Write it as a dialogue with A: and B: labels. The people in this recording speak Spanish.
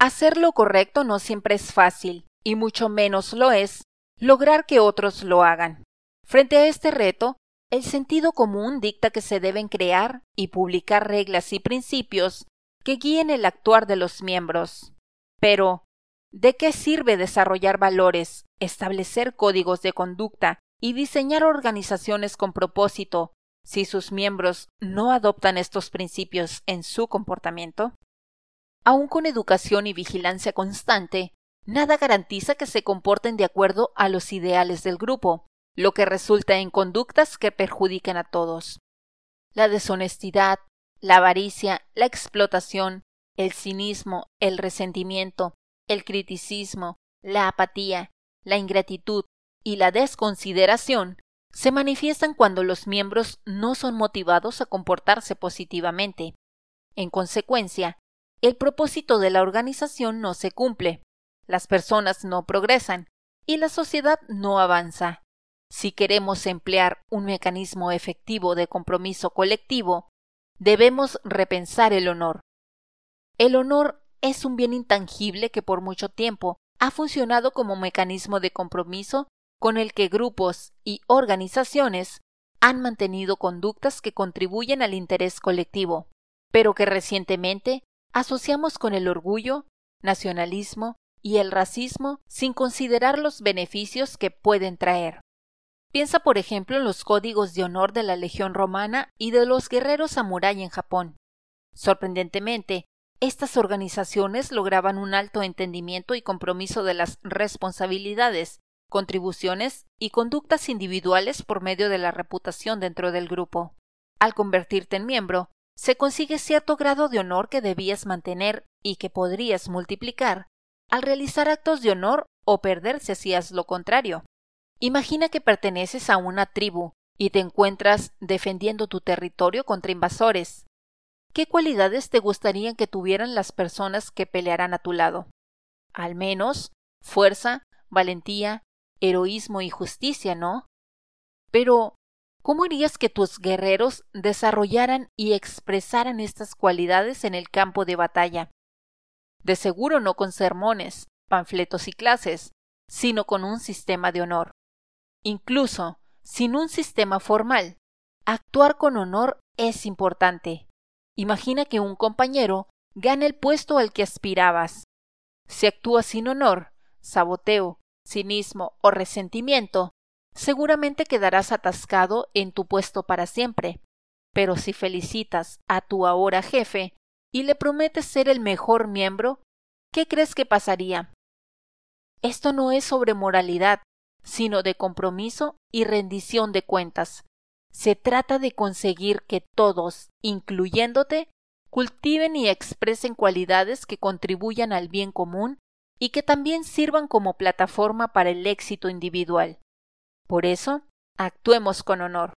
A: Hacer lo correcto no siempre es fácil, y mucho menos lo es lograr que otros lo hagan. Frente a este reto, el sentido común dicta que se deben crear y publicar reglas y principios que guíen el actuar de los miembros. Pero, ¿de qué sirve desarrollar valores, establecer códigos de conducta y diseñar organizaciones con propósito si sus miembros no adoptan estos principios en su comportamiento? Aun con educación y vigilancia constante, nada garantiza que se comporten de acuerdo a los ideales del grupo, lo que resulta en conductas que perjudican a todos. La deshonestidad, la avaricia, la explotación, el cinismo, el resentimiento, el criticismo, la apatía, la ingratitud y la desconsideración se manifiestan cuando los miembros no son motivados a comportarse positivamente. En consecuencia, el propósito de la organización no se cumple, las personas no progresan y la sociedad no avanza. Si queremos emplear un mecanismo efectivo de compromiso colectivo, debemos repensar el honor. El honor es un bien intangible que por mucho tiempo ha funcionado como mecanismo de compromiso con el que grupos y organizaciones han mantenido conductas que contribuyen al interés colectivo, pero que recientemente asociamos con el orgullo, nacionalismo y el racismo sin considerar los beneficios que pueden traer. Piensa, por ejemplo, en los códigos de honor de la Legión Romana y de los guerreros samurái en Japón. Sorprendentemente, estas organizaciones lograban un alto entendimiento y compromiso de las responsabilidades, contribuciones y conductas individuales por medio de la reputación dentro del grupo. Al convertirte en miembro, se consigue cierto grado de honor que debías mantener y que podrías multiplicar al realizar actos de honor o perder si hacías lo contrario. Imagina que perteneces a una tribu y te encuentras defendiendo tu territorio contra invasores. ¿Qué cualidades te gustarían que tuvieran las personas que pelearán a tu lado? Al menos fuerza, valentía, heroísmo y justicia, ¿no? Pero, ¿Cómo harías que tus guerreros desarrollaran y expresaran estas cualidades en el campo de batalla? De seguro no con sermones, panfletos y clases, sino con un sistema de honor. Incluso, sin un sistema formal, actuar con honor es importante. Imagina que un compañero gana el puesto al que aspirabas. Si actúas sin honor, saboteo, cinismo o resentimiento, seguramente quedarás atascado en tu puesto para siempre. Pero si felicitas a tu ahora jefe y le prometes ser el mejor miembro, ¿qué crees que pasaría? Esto no es sobre moralidad, sino de compromiso y rendición de cuentas. Se trata de conseguir que todos, incluyéndote, cultiven y expresen cualidades que contribuyan al bien común y que también sirvan como plataforma para el éxito individual. Por eso, actuemos con honor.